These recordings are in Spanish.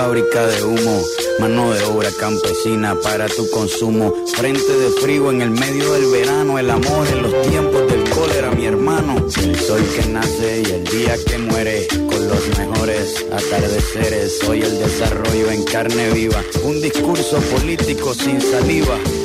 fábrica de humo, mano de obra campesina para tu consumo. Frente de frío en el medio del verano, el amor en los tiempos del cólera, mi hermano. El que nace y el día que muere, con los mejores atardeceres. Soy el desarrollo en carne viva, un discurso político sin saliva.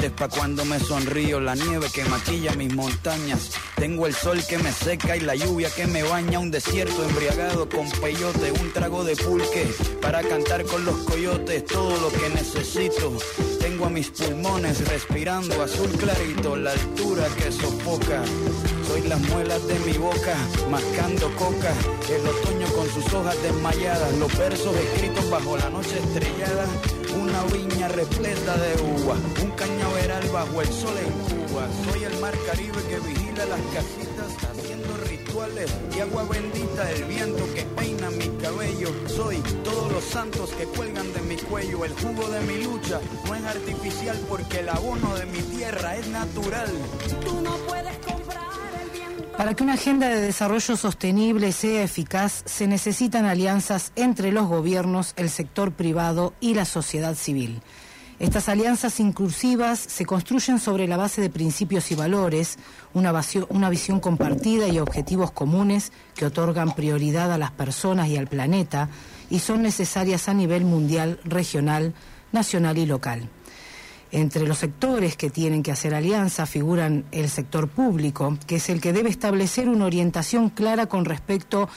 dientes pa' cuando me sonrío, la nieve que maquilla mis montañas. Tengo el sol que me seca y la lluvia que me baña. Un desierto embriagado con peyote, un trago de pulque para cantar con los coyotes. Todo lo que necesito. Tengo a mis pulmones respirando azul clarito, la altura que sofoca. Soy las muelas de mi boca, mascando coca. El otoño con sus hojas desmayadas, los versos escritos bajo la noche estrellada una viña repleta de uva, un cañaveral bajo el sol en Cuba. Soy el Caribe que vigila las casitas haciendo rituales y agua bendita del viento que peina mi cabello. Soy todos los santos que cuelgan de mi cuello. El jugo de mi lucha no es artificial porque el abono de mi tierra es natural. Tú no puedes para que una agenda de desarrollo sostenible sea eficaz, se necesitan alianzas entre los gobiernos, el sector privado y la sociedad civil. Estas alianzas inclusivas se construyen sobre la base de principios y valores, una, visión compartida y objetivos comunes que otorgan prioridad a las personas y al planeta y son necesarias a nivel mundial, regional, nacional y local. Entre los sectores que tienen que hacer alianza figuran el sector público, que es el que debe establecer una orientación clara con respecto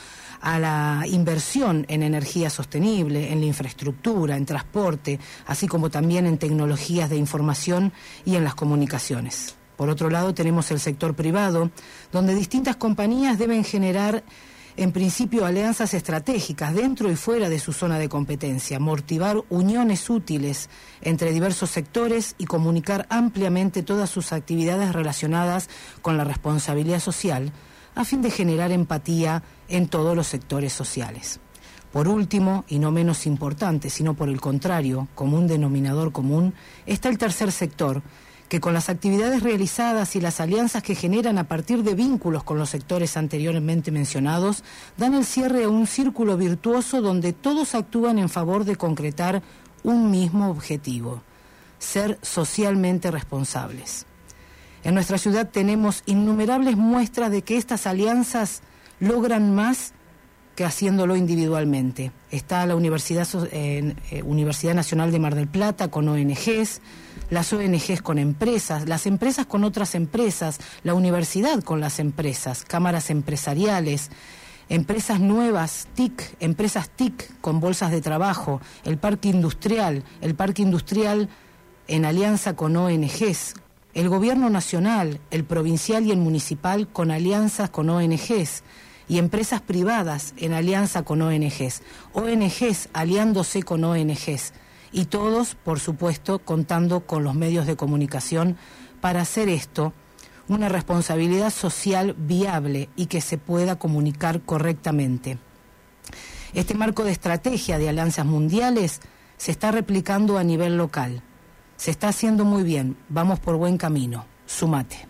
a la inversión en energía sostenible, en la infraestructura, en transporte, así como también en tecnologías de información y en las comunicaciones. Por otro lado, tenemos el sector privado, donde distintas compañías deben generar en principio alianzas estratégicas dentro y fuera de su zona de competencia, motivar uniones útiles entre diversos sectores y comunicar ampliamente todas sus actividades relacionadas con la responsabilidad social, a fin de generar empatía en todos los sectores sociales. Por último, y no menos importante, sino por el contrario, como un denominador común, está el tercer sector, que con las actividades realizadas y las alianzas que generan a partir de vínculos con los sectores anteriormente mencionados, dan el cierre a un círculo virtuoso donde todos actúan en favor de concretar un mismo objetivo, ser socialmente responsables. En nuestra ciudad tenemos innumerables muestras de que estas alianzas logran más que haciéndolo individualmente. Está la Universidad, eh, Nacional de Mar del Plata con ONGs, las ONGs con empresas, las empresas con otras empresas, la universidad con las empresas, cámaras empresariales, empresas nuevas, TIC, empresas TIC con bolsas de trabajo, el parque industrial, el parque industrial en alianza con ONGs, el gobierno nacional, el provincial y el municipal con alianzas con ONGs y empresas privadas en alianza con ONGs, ONGs aliándose con ONGs y todos, por supuesto, contando con los medios de comunicación para hacer esto una responsabilidad social viable y que se pueda comunicar correctamente. Este marco de estrategia de alianzas mundiales se está replicando a nivel local. Se está haciendo muy bien, vamos por buen camino. Sumate.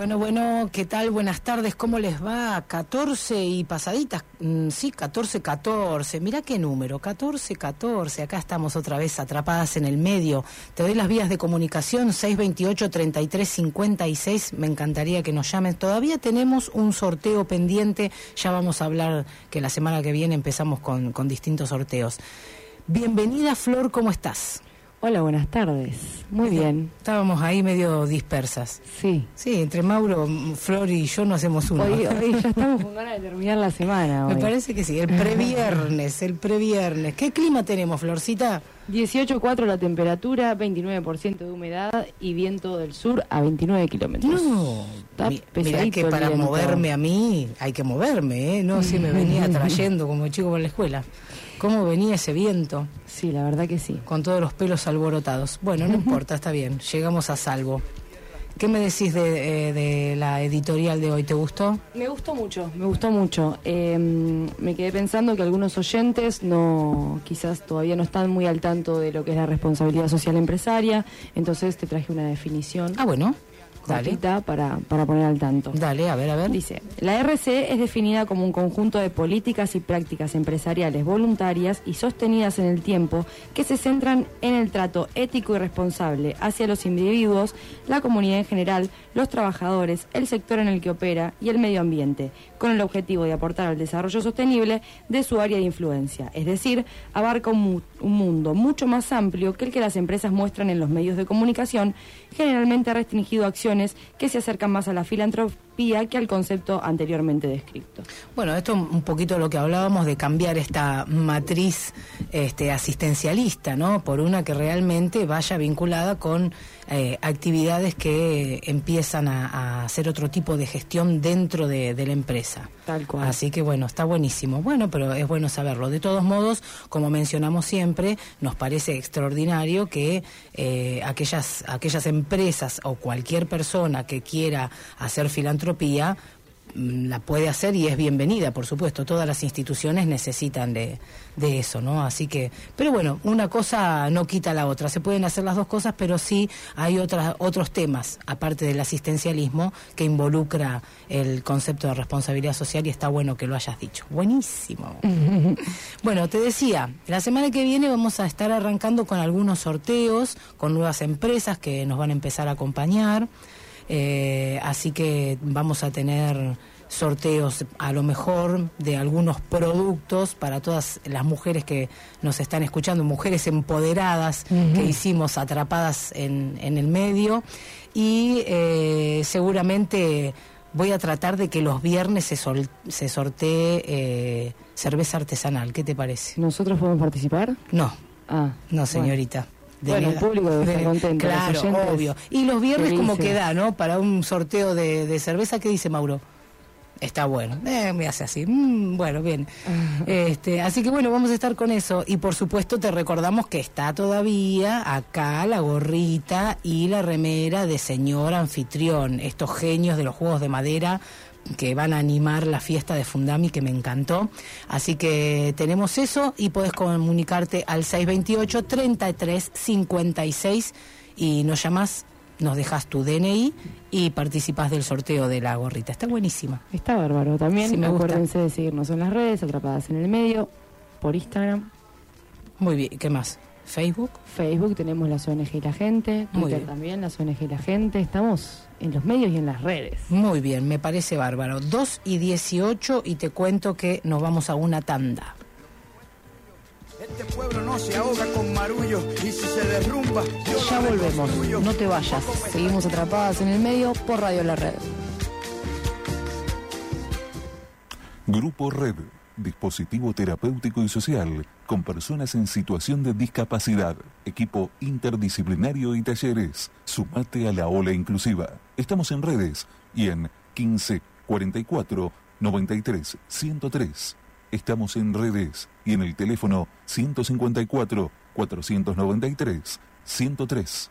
Bueno, bueno, ¿qué tal? Buenas tardes, ¿cómo les va? 14 y pasaditas, mm, sí, 14, 14, mira qué número, 14, 14, acá estamos otra vez atrapadas en el medio. Te doy las vías de comunicación, 628-3356, me encantaría que nos llamen. Todavía tenemos un sorteo pendiente, ya vamos a hablar que la semana que viene empezamos con, con distintos sorteos. Bienvenida Flor, ¿cómo estás? Hola, buenas tardes. Muy bien. Estábamos ahí medio dispersas. Sí. Sí, entre Mauro, Flor y yo no hacemos uno. Hoy, hoy ya estamos con ganas de terminar la semana. Me parece que sí, el previernes, el previernes. ¿Qué clima tenemos, Florcita? 18.4 la temperatura, 29% de humedad y viento del sur a 29 kilómetros. No, Está mi- mirá que para moverme a mí hay que moverme, ¿eh? No, si me venía trayendo como chico por la escuela. ¿Cómo venía ese viento? Sí, la verdad que sí. Con todos los pelos alborotados. Bueno, no importa, está bien, llegamos a salvo. ¿Qué me decís de, eh, de la editorial de hoy? ¿Te gustó? Me gustó mucho, me gustó mucho. Eh, me quedé pensando que algunos oyentes no, quizás todavía no están muy al tanto de lo que es la responsabilidad social empresaria, entonces te traje una definición Ah, bueno. Cortita para, para poner al tanto. Dale, a ver, a ver. Dice, la RC es definida como un conjunto de políticas y prácticas empresariales voluntarias y sostenidas en el tiempo que se centran en el trato ético y responsable hacia los individuos, la comunidad en general, los trabajadores, el sector en el que opera y el medio ambiente, con el objetivo de aportar al desarrollo sostenible de su área de influencia. Es decir, abarca un, mu- un mundo mucho más amplio que el que las empresas muestran en los medios de comunicación, generalmente restringido a acciones que se acercan más a la filantropía que al concepto anteriormente descrito. Bueno, esto un poquito lo que hablábamos de cambiar esta matriz este, asistencialista, ¿no? Por una que realmente vaya vinculada con eh, actividades que empiezan a, a hacer otro tipo de gestión dentro de, de la empresa. Tal cual. Así que bueno, está buenísimo. Bueno, pero es bueno saberlo. De todos modos, como mencionamos siempre, nos parece extraordinario que eh, aquellas, aquellas empresas o cualquier persona que quiera hacer filantropía mm, la puede hacer y es bienvenida, por supuesto. Todas las instituciones necesitan de, de eso, ¿no? Así que, pero bueno, una cosa no quita la otra. Se pueden hacer las dos cosas, pero sí hay otras, otros temas, aparte del asistencialismo, que involucra el concepto de responsabilidad social y está bueno que lo hayas dicho. Buenísimo. Bueno, te decía, la semana que viene vamos a estar arrancando con algunos sorteos, con nuevas empresas que nos van a empezar a acompañar. Eh, así que vamos a tener sorteos a lo mejor de algunos productos para todas las mujeres que nos están escuchando, mujeres empoderadas que hicimos atrapadas en, en el medio y eh, seguramente voy a tratar de que los viernes se, sol- se sortee eh, cerveza artesanal. ¿Qué te parece? ¿Nosotros podemos participar? No, Ah, no, señorita. Bueno, el público debe estar contento, los Claro, obvio. Y los viernes como queda, ¿no? Para un sorteo de, de cerveza, ¿qué dice Mauro? Está bueno. Eh, me hace así. Mm, bueno, bien. Este, así que bueno, vamos a estar con eso. Y por supuesto te recordamos que está todavía acá la gorrita y la remera de señor anfitrión. Estos genios de los juegos de madera que van a animar la fiesta de Fundami que me encantó. Así que tenemos eso y puedes comunicarte al 628 33 56 y nos llamas, nos dejas tu DNI y participas del sorteo de la gorrita. Está buenísima. Está bárbaro. También Sí, me gusta. acuérdense de seguirnos en las redes, atrapadas en el medio, por Instagram, Muy bien, ¿qué más? Facebook. Facebook, tenemos las ONG y la gente, Muy Twitter bien. también, las ONG y la gente. Estamos en los medios y en las redes. Muy bien, me parece bárbaro. 2 y 18 y te cuento que nos vamos a una tanda. Este pueblo no se ahoga con marullo y si se derrumba, yo Ya volvemos, no te vayas. Seguimos atrapadas en el medio por Radio La Red. Grupo Red, dispositivo terapéutico y social con personas en situación de discapacidad, equipo interdisciplinario y talleres. Sumate a la ola inclusiva. Estamos en redes y en 15 44 93 103. Estamos en redes y en el teléfono 154 493 103.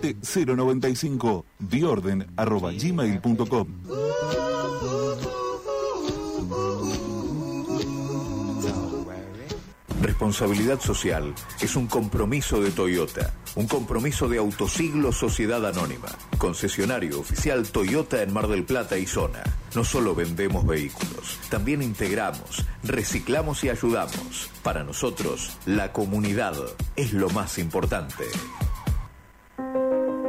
095 biorden arroba gmail.com Responsabilidad social es un compromiso de Toyota, un compromiso de Autosiglo Sociedad Anónima, concesionario oficial Toyota en Mar del Plata y zona. No solo vendemos vehículos, también integramos, reciclamos y ayudamos. Para nosotros, la comunidad es lo más importante.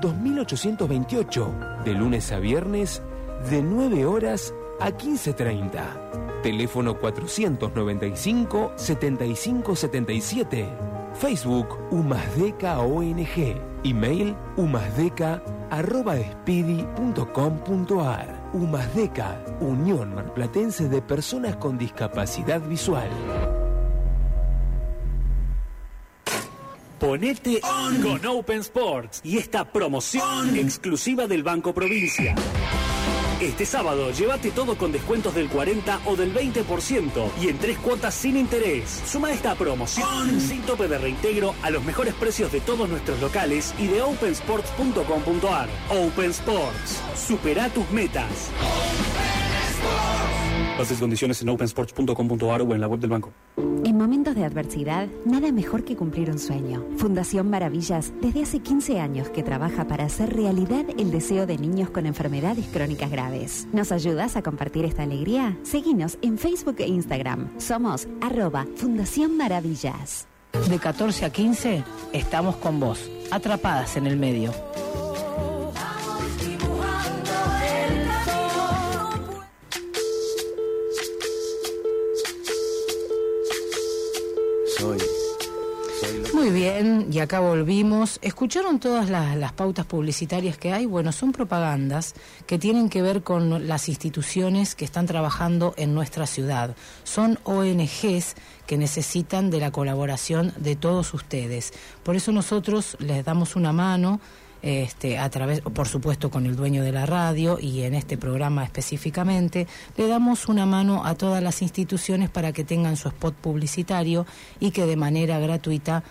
2828, de lunes a viernes, de 9 horas a 15.30. Teléfono 495-7577. Facebook Umasdeca ONG. Email umasdeca arroba espidi.com.ar. Umasdeca, Unión Marplatense de Personas con Discapacidad Visual. Ponete con Open Sports y esta promoción exclusiva del Banco Provincia. Este sábado llévate todo con descuentos del 40 o del 20% y en tres cuotas sin interés. Suma esta promoción sin tope de reintegro a los mejores precios de todos nuestros locales y de opensports.com.ar. Open Sports. Supera tus metas. Bases y condiciones en opensports.com.ar o en la web del banco. En momentos de adversidad, nada mejor que cumplir un sueño. Fundación Maravillas, desde hace 15 años que trabaja para hacer realidad el deseo de niños con enfermedades crónicas graves. ¿Nos ayudas a compartir esta alegría? Seguinos en Facebook e Instagram. Somos arroba Fundación Maravillas. De 14 a 15 estamos con vos, atrapadas en el medio. Muy bien, y acá volvimos. ¿Escucharon todas las, las pautas publicitarias que hay? Bueno, son propagandas que tienen que ver con las instituciones que están trabajando en nuestra ciudad. Son ONGs que necesitan de la colaboración de todos ustedes. Por eso nosotros les damos una mano este, a través, por supuesto, con el dueño de la radio y en este programa específicamente, le damos una mano a todas las instituciones para que tengan su spot publicitario y que de manera gratuita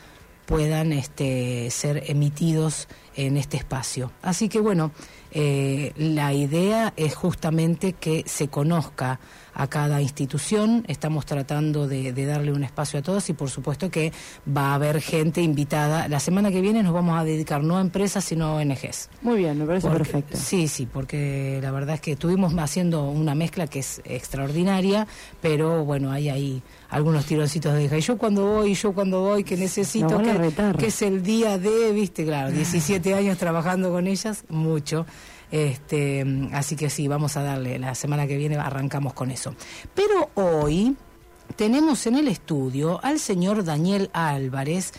puedan este, ser emitidos en este espacio. Así que bueno, eh, la idea es justamente que se conozca a cada institución, estamos tratando de, de darle un espacio a todos y por supuesto que va a haber gente invitada. La semana que viene nos vamos a dedicar no a empresas sino a ONGs. Muy bien, me parece Porque- perfecto. Sí, sí, porque la verdad es que estuvimos haciendo una mezcla que es extraordinaria, pero bueno, hay ahí algunos tironcitos de hija. Y yo cuando voy, yo cuando voy, que necesito, que, que es el día de, viste, claro, 17 años trabajando con ellas, mucho. Este, así que sí, vamos a darle, la semana que viene arrancamos con eso. Pero hoy tenemos en el estudio al señor Daniel Álvarez,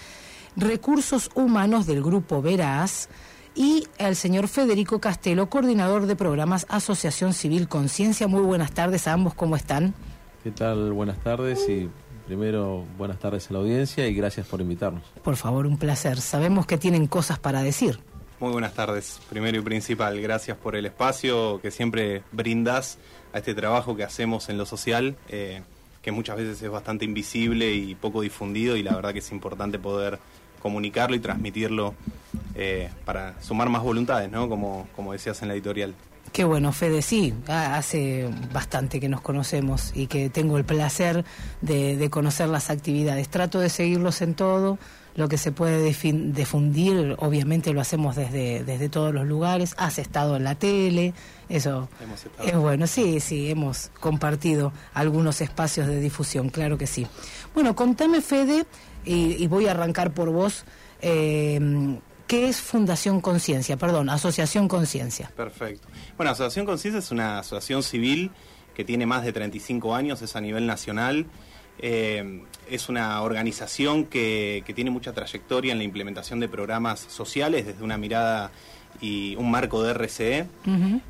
Recursos Humanos del Grupo Veraz, y al señor Federico Castelo, coordinador de programas Asociación Civil Conciencia. Muy buenas tardes a ambos, ¿cómo están? ¿Qué tal? Buenas tardes y primero buenas tardes a la audiencia y gracias por invitarnos. Por favor, un placer. Sabemos que tienen cosas para decir. Muy buenas tardes, primero y principal. Gracias por el espacio que siempre brindas a este trabajo que hacemos en lo social, eh, que muchas veces es bastante invisible y poco difundido y la verdad que es importante poder comunicarlo y transmitirlo eh, para sumar más voluntades, ¿no? Como, como decías en la editorial. Qué bueno, Fede, sí, ha- hace bastante que nos conocemos y que tengo el placer de, de conocer las actividades. Trato de seguirlos en todo, lo que se puede difundir, obviamente lo hacemos desde, desde todos los lugares. Has estado en la tele, eso es bueno, sí, sí, hemos compartido algunos espacios de difusión, claro que sí. Bueno, contame, Fede, y, y voy a arrancar por vos. eh, ¿Qué es Fundación Conciencia? Perdón, Asociación Conciencia. Perfecto. Bueno, Asociación Conciencia es una asociación civil que tiene más de 35 años, es a nivel nacional. Eh, es una organización que, que tiene mucha trayectoria en la implementación de programas sociales desde una mirada y un marco de RCE.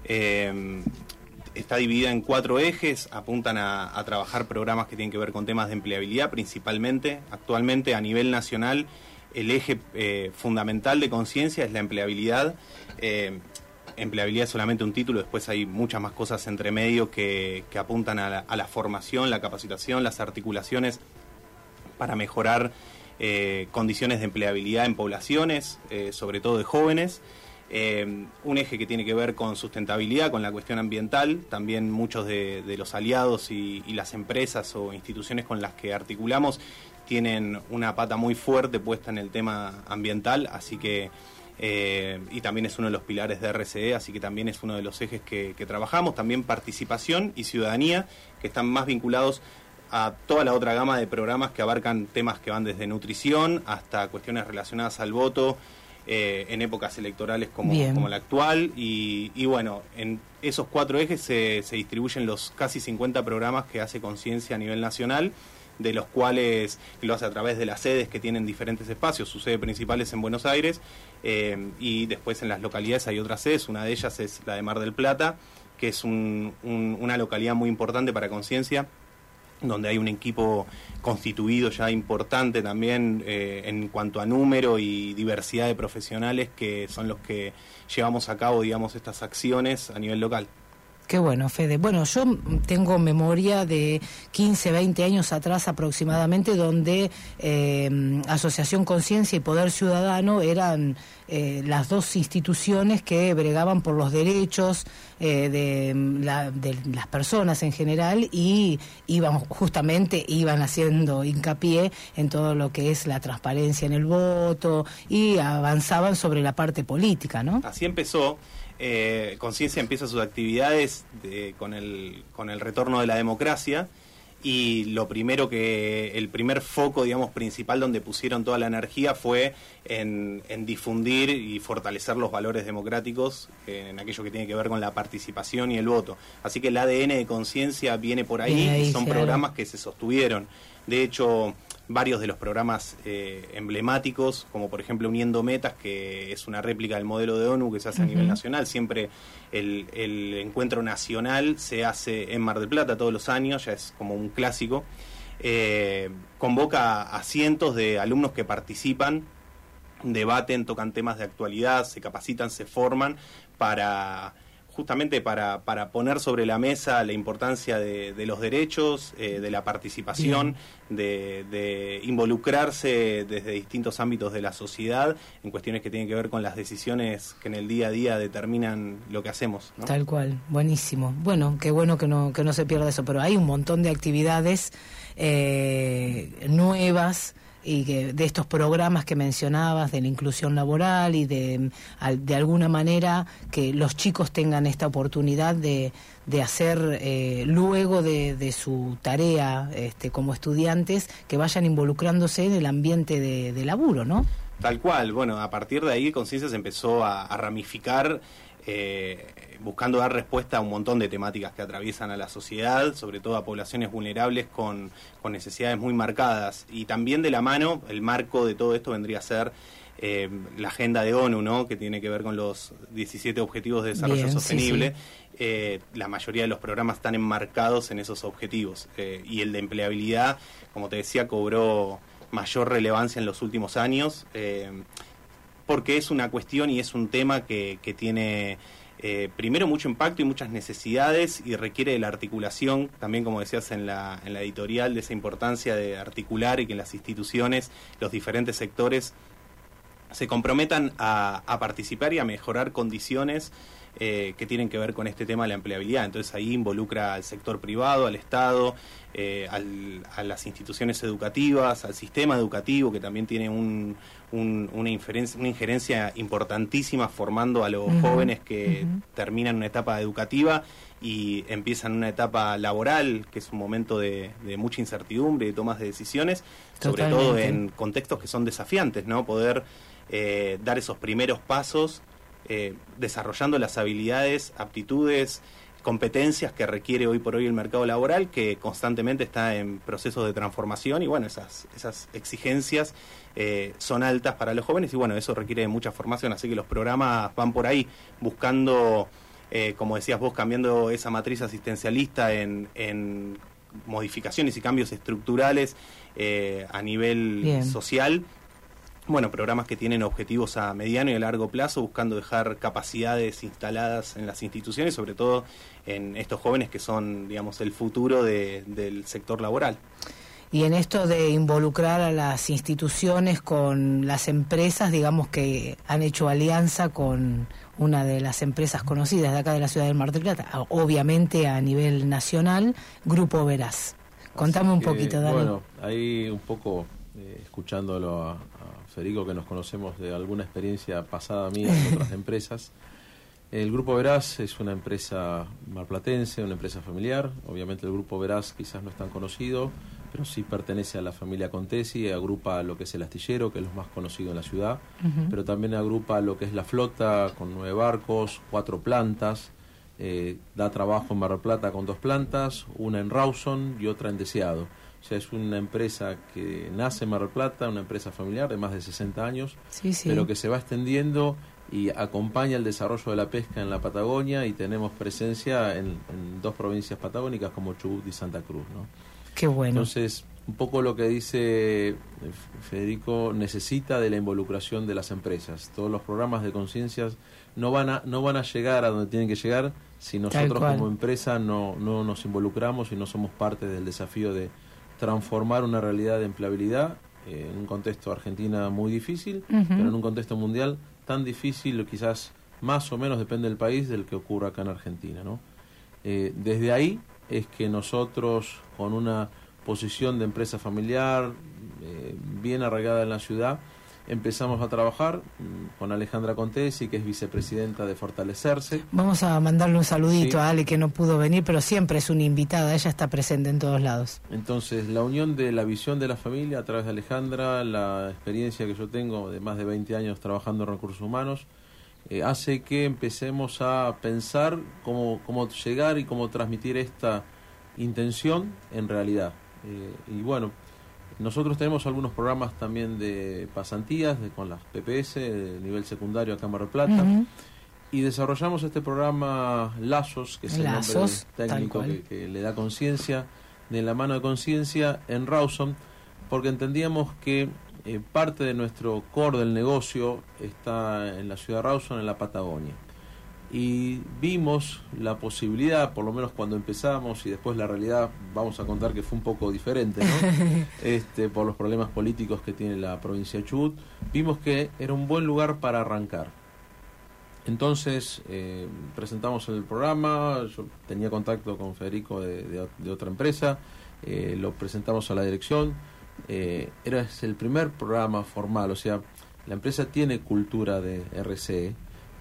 Eh, está dividida en cuatro ejes, apuntan a, a trabajar programas que tienen que ver con temas de empleabilidad principalmente. Actualmente a nivel nacional el eje eh, fundamental de conciencia es la empleabilidad. Eh, empleabilidad es solamente un título, después hay muchas más cosas entre medio que, apuntan a la, formación, la capacitación, las articulaciones para mejorar eh, condiciones de empleabilidad en poblaciones, sobre todo de jóvenes. Un eje que tiene que ver con sustentabilidad, con la cuestión ambiental. También muchos de, los aliados y las empresas o instituciones con las que articulamos tienen una pata muy fuerte puesta en el tema ambiental, así que eh, y también es uno de los pilares de RCE, así que también es uno de los ejes que, que trabajamos. También participación y ciudadanía, que están más vinculados a toda la otra gama de programas que abarcan temas que van desde nutrición hasta cuestiones relacionadas al voto eh, en épocas electorales como, como la actual. Y, y bueno, en esos cuatro ejes se, se distribuyen los casi 50 programas que hace Conciencia a nivel nacional de los cuales lo hace a través de las sedes que tienen diferentes espacios. Su sede principal es en Buenos Aires eh, y después en las localidades hay otras sedes. Una de ellas es la de Mar del Plata, que es un- un- una localidad muy importante para Conciencia donde hay un equipo constituido ya importante también eh, en cuanto a número y diversidad de profesionales que son los que llevamos a cabo, digamos, estas acciones a nivel local. Qué bueno, Fede. Bueno, yo tengo memoria de 15, 20 años atrás aproximadamente, donde eh, Asociación Conciencia y Poder Ciudadano eran eh, las dos instituciones que bregaban por los derechos eh, de, la- de las personas en general y iban justamente iban haciendo hincapié en todo lo que es la transparencia en el voto y avanzaban sobre la parte política, ¿no? Así empezó. Eh, Conciencia empieza sus actividades de- con, el, con el retorno de la democracia y lo primero que, el primer foco, digamos, principal donde pusieron toda la energía fue en, en difundir y fortalecer los valores democráticos eh, en aquello que tiene que ver con la participación y el voto. Así que el ADN de Conciencia viene por ahí ahí, y son programas que se sostuvieron. De hecho, varios de los programas eh, emblemáticos, como por ejemplo Uniendo Metas, que es una réplica del modelo de ONU que se hace a nivel nacional. Siempre el, el encuentro nacional se hace en Mar del Plata todos los años, ya es como un clásico. Eh, convoca a cientos de alumnos que participan, debaten, tocan temas de actualidad, se capacitan, se forman para justamente para, para poner sobre la mesa la importancia de, de los derechos, eh, de la participación, de, de involucrarse desde distintos ámbitos de la sociedad en cuestiones que tienen que ver con las decisiones que en el día a día determinan lo que hacemos. ¿no? Tal cual, buenísimo. Bueno, qué bueno que no, que no se pierda eso, pero hay un montón de actividades eh, nuevas y que de estos programas que mencionabas de la inclusión laboral y de, al- de alguna manera que los chicos tengan esta oportunidad de, de hacer eh, luego de, de su tarea este, como estudiantes que vayan involucrándose en el ambiente de, de laburo, ¿no? Tal cual, bueno, a partir de ahí Conciencia se empezó a, a ramificar, eh, buscando dar respuesta a un montón de temáticas que atraviesan a la sociedad, sobre todo a poblaciones vulnerables con, con necesidades muy marcadas. Y también de la mano, el marco de todo esto vendría a ser eh, la agenda de ONU, ¿no? que tiene que ver con los 17 Objetivos de Desarrollo Bien, Sostenible. sí. Eh, la mayoría de los programas están enmarcados en esos objetivos. Eh, y el de empleabilidad, como te decía, cobró mayor relevancia en los últimos años, porque es una cuestión y es un tema que, que tiene eh, primero mucho impacto y muchas necesidades y requiere de la articulación, también como decías en la, en la editorial, de esa importancia de articular y que las instituciones, los diferentes sectores se comprometan a, a participar y a mejorar condiciones eh, que tienen que ver con este tema de la empleabilidad. Entonces ahí involucra al sector privado, al Estado, eh, al- a las instituciones educativas, al sistema educativo, que también tiene un- un- una, inferencia, una injerencia importantísima formando a los jóvenes que terminan una etapa educativa y empiezan una etapa laboral, que es un momento de, de mucha incertidumbre de tomas de decisiones, sobre todo en contextos que son desafiantes, ¿no? Poder eh, dar esos primeros pasos eh, desarrollando las habilidades, aptitudes, competencias que requiere hoy por hoy el mercado laboral, que constantemente está en procesos de transformación y bueno, esas, esas exigencias eh, son altas para los jóvenes y bueno, eso requiere mucha formación, así que los programas van por ahí buscando, eh, como decías vos, cambiando esa matriz asistencialista en, en modificaciones y cambios estructurales eh, a nivel Bien. social bueno, programas que tienen objetivos a mediano y a largo plazo, buscando dejar capacidades instaladas en las instituciones, sobre todo en estos jóvenes que son, digamos, el futuro de- del sector laboral. Y en esto de involucrar a las instituciones con las empresas, digamos que han hecho alianza con una de las empresas conocidas de acá de la ciudad del Mar del Plata, obviamente a nivel nacional, Grupo Veraz. Contame un poquito, Dani. Bueno, ahí un poco eh, escuchándolo a Federico, que nos conocemos de alguna experiencia pasada mía en otras empresas. El Grupo Veraz es una empresa marplatense, una empresa familiar. Obviamente el Grupo Veraz quizás no es tan conocido, pero sí pertenece a la familia Contesi, agrupa lo que es el astillero, que es lo más conocido en la ciudad, pero también agrupa lo que es la flota con nueve barcos, cuatro plantas, eh, da trabajo en Mar del Plata con dos plantas, una en Rawson y otra en Deseado. O sea, es una empresa que nace en Mar del Plata, una empresa familiar de más de 60 años, Sí, sí. pero que se va extendiendo y acompaña el desarrollo de la pesca en la Patagonia y tenemos presencia en, en dos provincias patagónicas como Chubut y Santa Cruz. ¿no? Qué bueno. Entonces, un poco lo que dice eh, Federico necesita de la involucración de las empresas. Todos los programas de conciencias no van a no van a llegar a donde tienen que llegar si nosotros como empresa no, no nos involucramos y no somos parte del desafío de transformar una realidad de empleabilidad eh, en un contexto Argentina muy difícil, pero en un contexto mundial tan difícil, o quizás más o menos depende del país, del que ocurra acá en Argentina. ¿no? Eh, desde ahí es que nosotros, con una posición de empresa familiar eh, bien arraigada en la ciudad, empezamos a trabajar mm, con Alejandra Contesi, que es vicepresidenta de Fortalecerse. Vamos a mandarle un saludito Sí. a Ale que no pudo venir, pero siempre es una invitada, ella está presente en todos lados. Entonces, la unión de la visión de la familia a través de Alejandra, la experiencia que yo tengo de más de 20 años trabajando en recursos humanos, eh, hace que empecemos a pensar cómo, cómo llegar y cómo transmitir esta intención en realidad. Eh, y bueno, nosotros tenemos algunos programas también de pasantías de, con las PPS de nivel secundario acá en Mar del Plata. Y desarrollamos este programa Lazos, que es el nombre técnico que le da conciencia, de la mano de conciencia en Rawson, porque entendíamos que eh, parte de nuestro core del negocio está en la ciudad de Rawson, en la Patagonia. Y vimos la posibilidad, por lo menos cuando empezamos, y después la realidad, vamos a contar que fue un poco diferente, ¿no? este, por los problemas políticos que tiene la provincia de Chubut, vimos que era un buen lugar para arrancar. Entonces eh, presentamos el programa, yo tenía contacto con Federico de, de- de otra empresa, eh, lo presentamos a la dirección, eh, era es el primer programa formal, o sea, la empresa tiene cultura de RCE,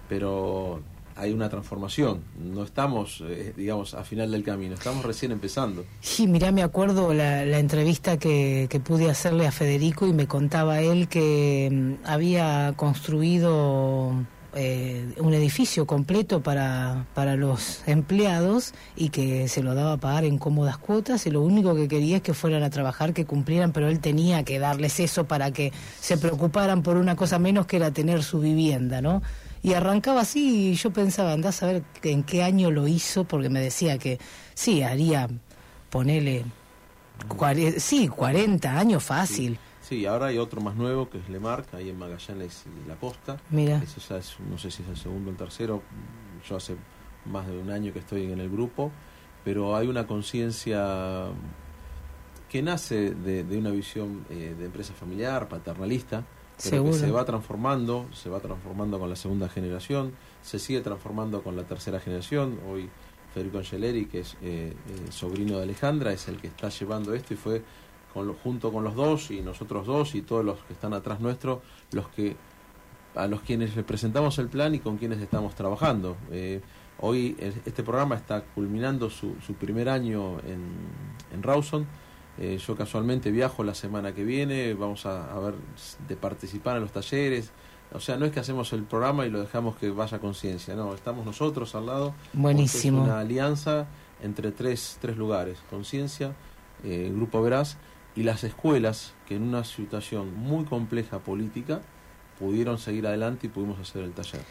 pero hay una transformación, no estamos, eh, digamos, a final del camino, estamos recién empezando. Sí, mirá, me acuerdo la, la entrevista que, que pude hacerle a Federico y me contaba él que mm, había construido eh, un edificio completo para, para los empleados y que se lo daba a pagar en cómodas cuotas y lo único que quería es que fueran a trabajar, que cumplieran, pero él tenía que darles eso para que se preocuparan por una cosa menos que era tener su vivienda, ¿no? Y arrancaba así y yo pensaba, andás a ver en qué año lo hizo, porque me decía que sí, haría, ponele, cuare- sí, 40 años fácil. Sí, ahora hay otro más nuevo que es Lemarc, ahí en Magallanes y La Costa. Mira. Ya es, no sé si es el segundo o el tercero. Yo hace más de un año que estoy en el grupo, pero hay una conciencia que nace de, de una visión eh, de empresa familiar, paternalista, pero que se va transformando, se va transformando con la segunda generación, se sigue transformando con la tercera generación. Hoy Federico Angeleri, que es eh, eh, sobrino de Alejandra, es el que está llevando esto y fue con lo- junto con los dos y nosotros dos y todos los que están atrás nuestro, los que a los quienes les presentamos el plan y con quienes estamos trabajando. Eh, hoy este programa está culminando su, su primer año en, en Rawson. Eh, yo casualmente viajo la semana que viene, vamos a, a ver de participar en los talleres. O sea, no es que hacemos el programa y lo dejamos que vaya conciencia, no, estamos nosotros al lado. Buenísimo. Es una alianza entre tres, tres lugares, conciencia, eh, Grupo Veraz y las escuelas que en una situación muy compleja política pudieron seguir adelante y pudimos hacer el taller.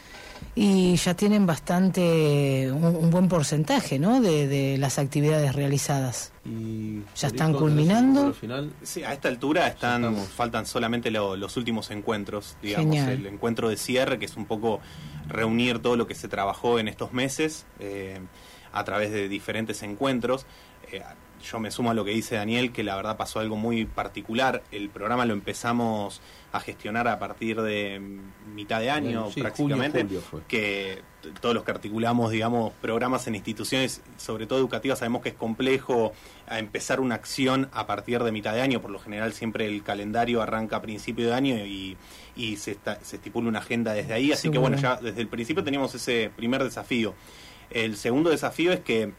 Y ya tienen bastante, un, un buen porcentaje, ¿no? De, de las actividades realizadas. Y ¿Ya están ¿tenés un culminando? final? Sí, a esta altura están faltan solamente lo- los últimos encuentros, digamos, Genial. el encuentro de cierre, que es un poco reunir todo lo que se trabajó en estos meses eh, a través de diferentes encuentros. Eh, yo me sumo a lo que dice Daniel, que la verdad pasó algo muy particular. El programa lo empezamos a gestionar a partir de mitad de año sí, prácticamente, julio que todos los que articulamos, digamos, programas en instituciones, sobre todo educativas, sabemos que es complejo a empezar una acción a partir de mitad de año. Por lo general siempre el calendario arranca a principio de año y, y se, esta- se estipula una agenda desde ahí. Así que bueno, ya desde el principio teníamos ese primer desafío. El segundo desafío es que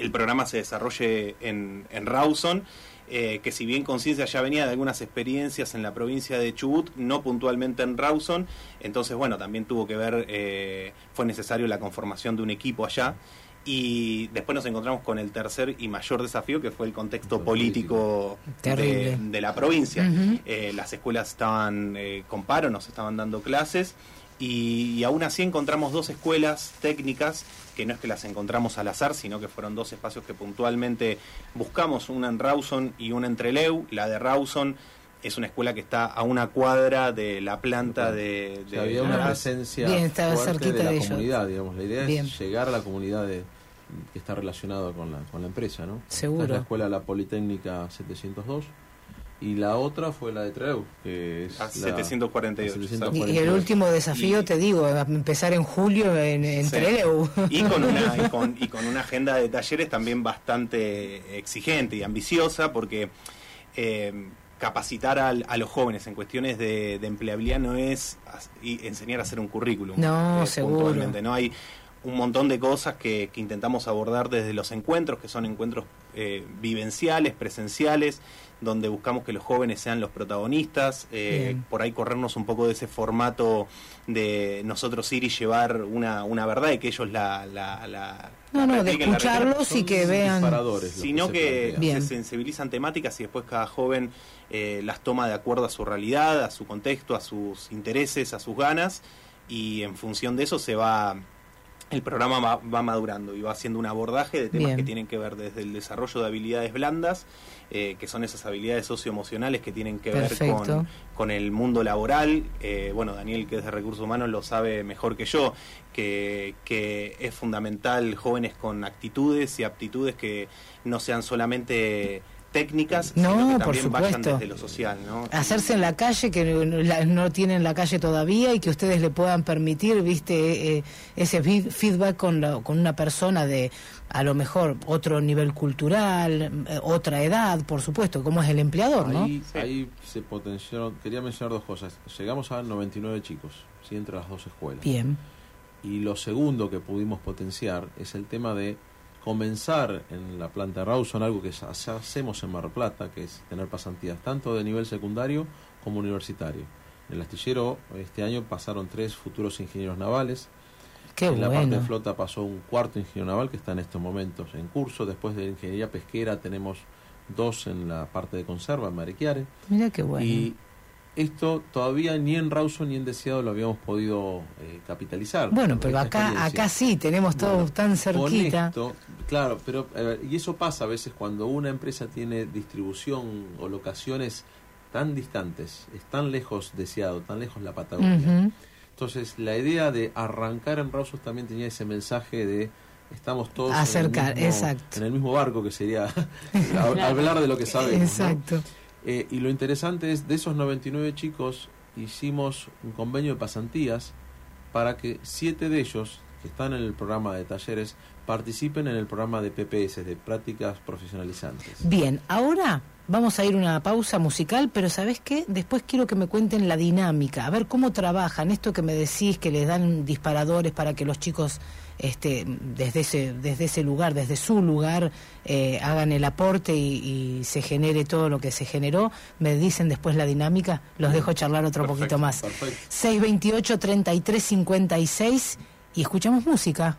el programa se desarrolle en, en Rawson, eh, que si bien Conciencia ya venía de algunas experiencias en la provincia de Chubut, no puntualmente en Rawson, entonces bueno, también tuvo que ver, eh, fue necesario la conformación de un equipo allá. Y después nos encontramos con el tercer y mayor desafío, que fue el contexto político de, la provincia. Eh, las escuelas estaban eh, con paro, nos estaban dando clases y, y aún así encontramos dos escuelas técnicas que no es que las encontramos al azar, sino que fueron dos espacios que puntualmente buscamos, una en Rawson y una en Treleu. La de Rawson es una escuela que está a una cuadra de la planta de... O de sea, había una presencia Bien, estaba fuerte cerquita de la de ellos. comunidad, digamos. La idea Bien. es llegar a la comunidad de- que está relacionada con la, con la empresa, ¿no? Seguro. Esta es la escuela La Politécnica 702 y la otra fue la de Treu, que es A la- 748, la Y, 748. y el último desafío, te digo, a empezar en julio en, en Sí. Trelew. Y con, una, y, con, y con una agenda de talleres también bastante exigente y ambiciosa, porque eh, capacitar a, los jóvenes en cuestiones de, de empleabilidad no es as- y enseñar a hacer un currículum. No, eh, seguro. ¿no? Hay un montón de cosas que, que intentamos abordar desde los encuentros, que son encuentros eh, vivenciales, presenciales, donde buscamos que los jóvenes sean los protagonistas, eh, por ahí corrernos un poco de ese formato de nosotros ir y llevar una, una verdad y que ellos la... la, la No, la no, de escucharlos y que vean. sino que se sensibilizan temáticas y después cada joven eh, las toma de acuerdo a su realidad, a su contexto, a sus intereses, a sus ganas y en función de eso se va el programa va, va madurando y va haciendo un abordaje de temas Bien. que tienen que ver desde el desarrollo de habilidades blandas, eh, que son esas habilidades socioemocionales que tienen que ver con, con el mundo laboral. Eh, bueno, Daniel, que es de recursos humanos, lo sabe mejor que yo, que, que es fundamental jóvenes con actitudes y aptitudes que no sean solamente técnicas, No, sino que por supuesto. desde lo social. ¿no? Hacerse en la calle, que no, la- no tienen la calle todavía y que ustedes le puedan permitir, viste, eh, ese feed- feedback con, la- con una persona de a lo mejor otro nivel cultural, eh, otra edad, por supuesto, como es el empleador, ¿no? Ahí, ahí se potenciaron, quería mencionar dos cosas. Llegamos a 99 chicos, ¿sí? entre las dos escuelas. Bien, Y lo segundo que pudimos potenciar es el tema de comenzar en la planta Rawson, algo que ya, hacemos en Mar Plata, que es tener pasantías tanto de nivel secundario como universitario. En el astillero este año pasaron tres futuros ingenieros navales. qué en la parte de flota pasó un cuarto ingeniero naval que está en estos momentos en curso. Después de ingeniería pesquera tenemos dos en la parte de conserva en Mariquiare. Mira qué bueno. Y esto todavía ni en Rawson ni en Deseado lo habíamos podido eh, capitalizar. Bueno, pero acá, acá sí, tenemos todo Bueno, tan cerquita. esto, claro, pero y eso pasa a veces cuando una empresa tiene distribución o locaciones tan distantes, es tan lejos deseado, tan lejos la Patagonia. Entonces, la idea de arrancar en Rawson también tenía ese mensaje de estamos todos Acercar, en, el mismo, exacto. en el mismo barco, que sería hab- hablar de lo que sabemos. ¿no? Eh, y lo interesante es, de esos 99 chicos, hicimos un convenio de pasantías para que siete de ellos que están en el programa de talleres participen en el programa de PPS, de prácticas profesionalizantes. Bien, ahora vamos a ir a una pausa musical, pero ¿sabes qué? Después quiero que me cuenten la dinámica, a ver cómo trabajan, esto que me decís, que les dan disparadores para que los chicos este, desde, ese, desde ese lugar, desde su lugar, eh, hagan el aporte y, y se genere todo lo que se generó. Me dicen después la dinámica, los dejo charlar otro poquito más. 628-3356 y escuchamos música.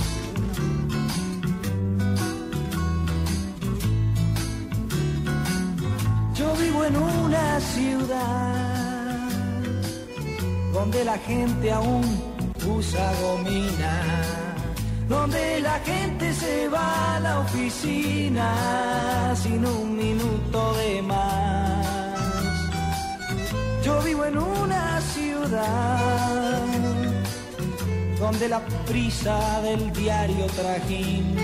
Yo vivo en una ciudad donde la gente aún usa gomina, donde la gente se va a la oficina sin un minuto de más. Yo vivo en una ciudad donde la prisa del diario trajín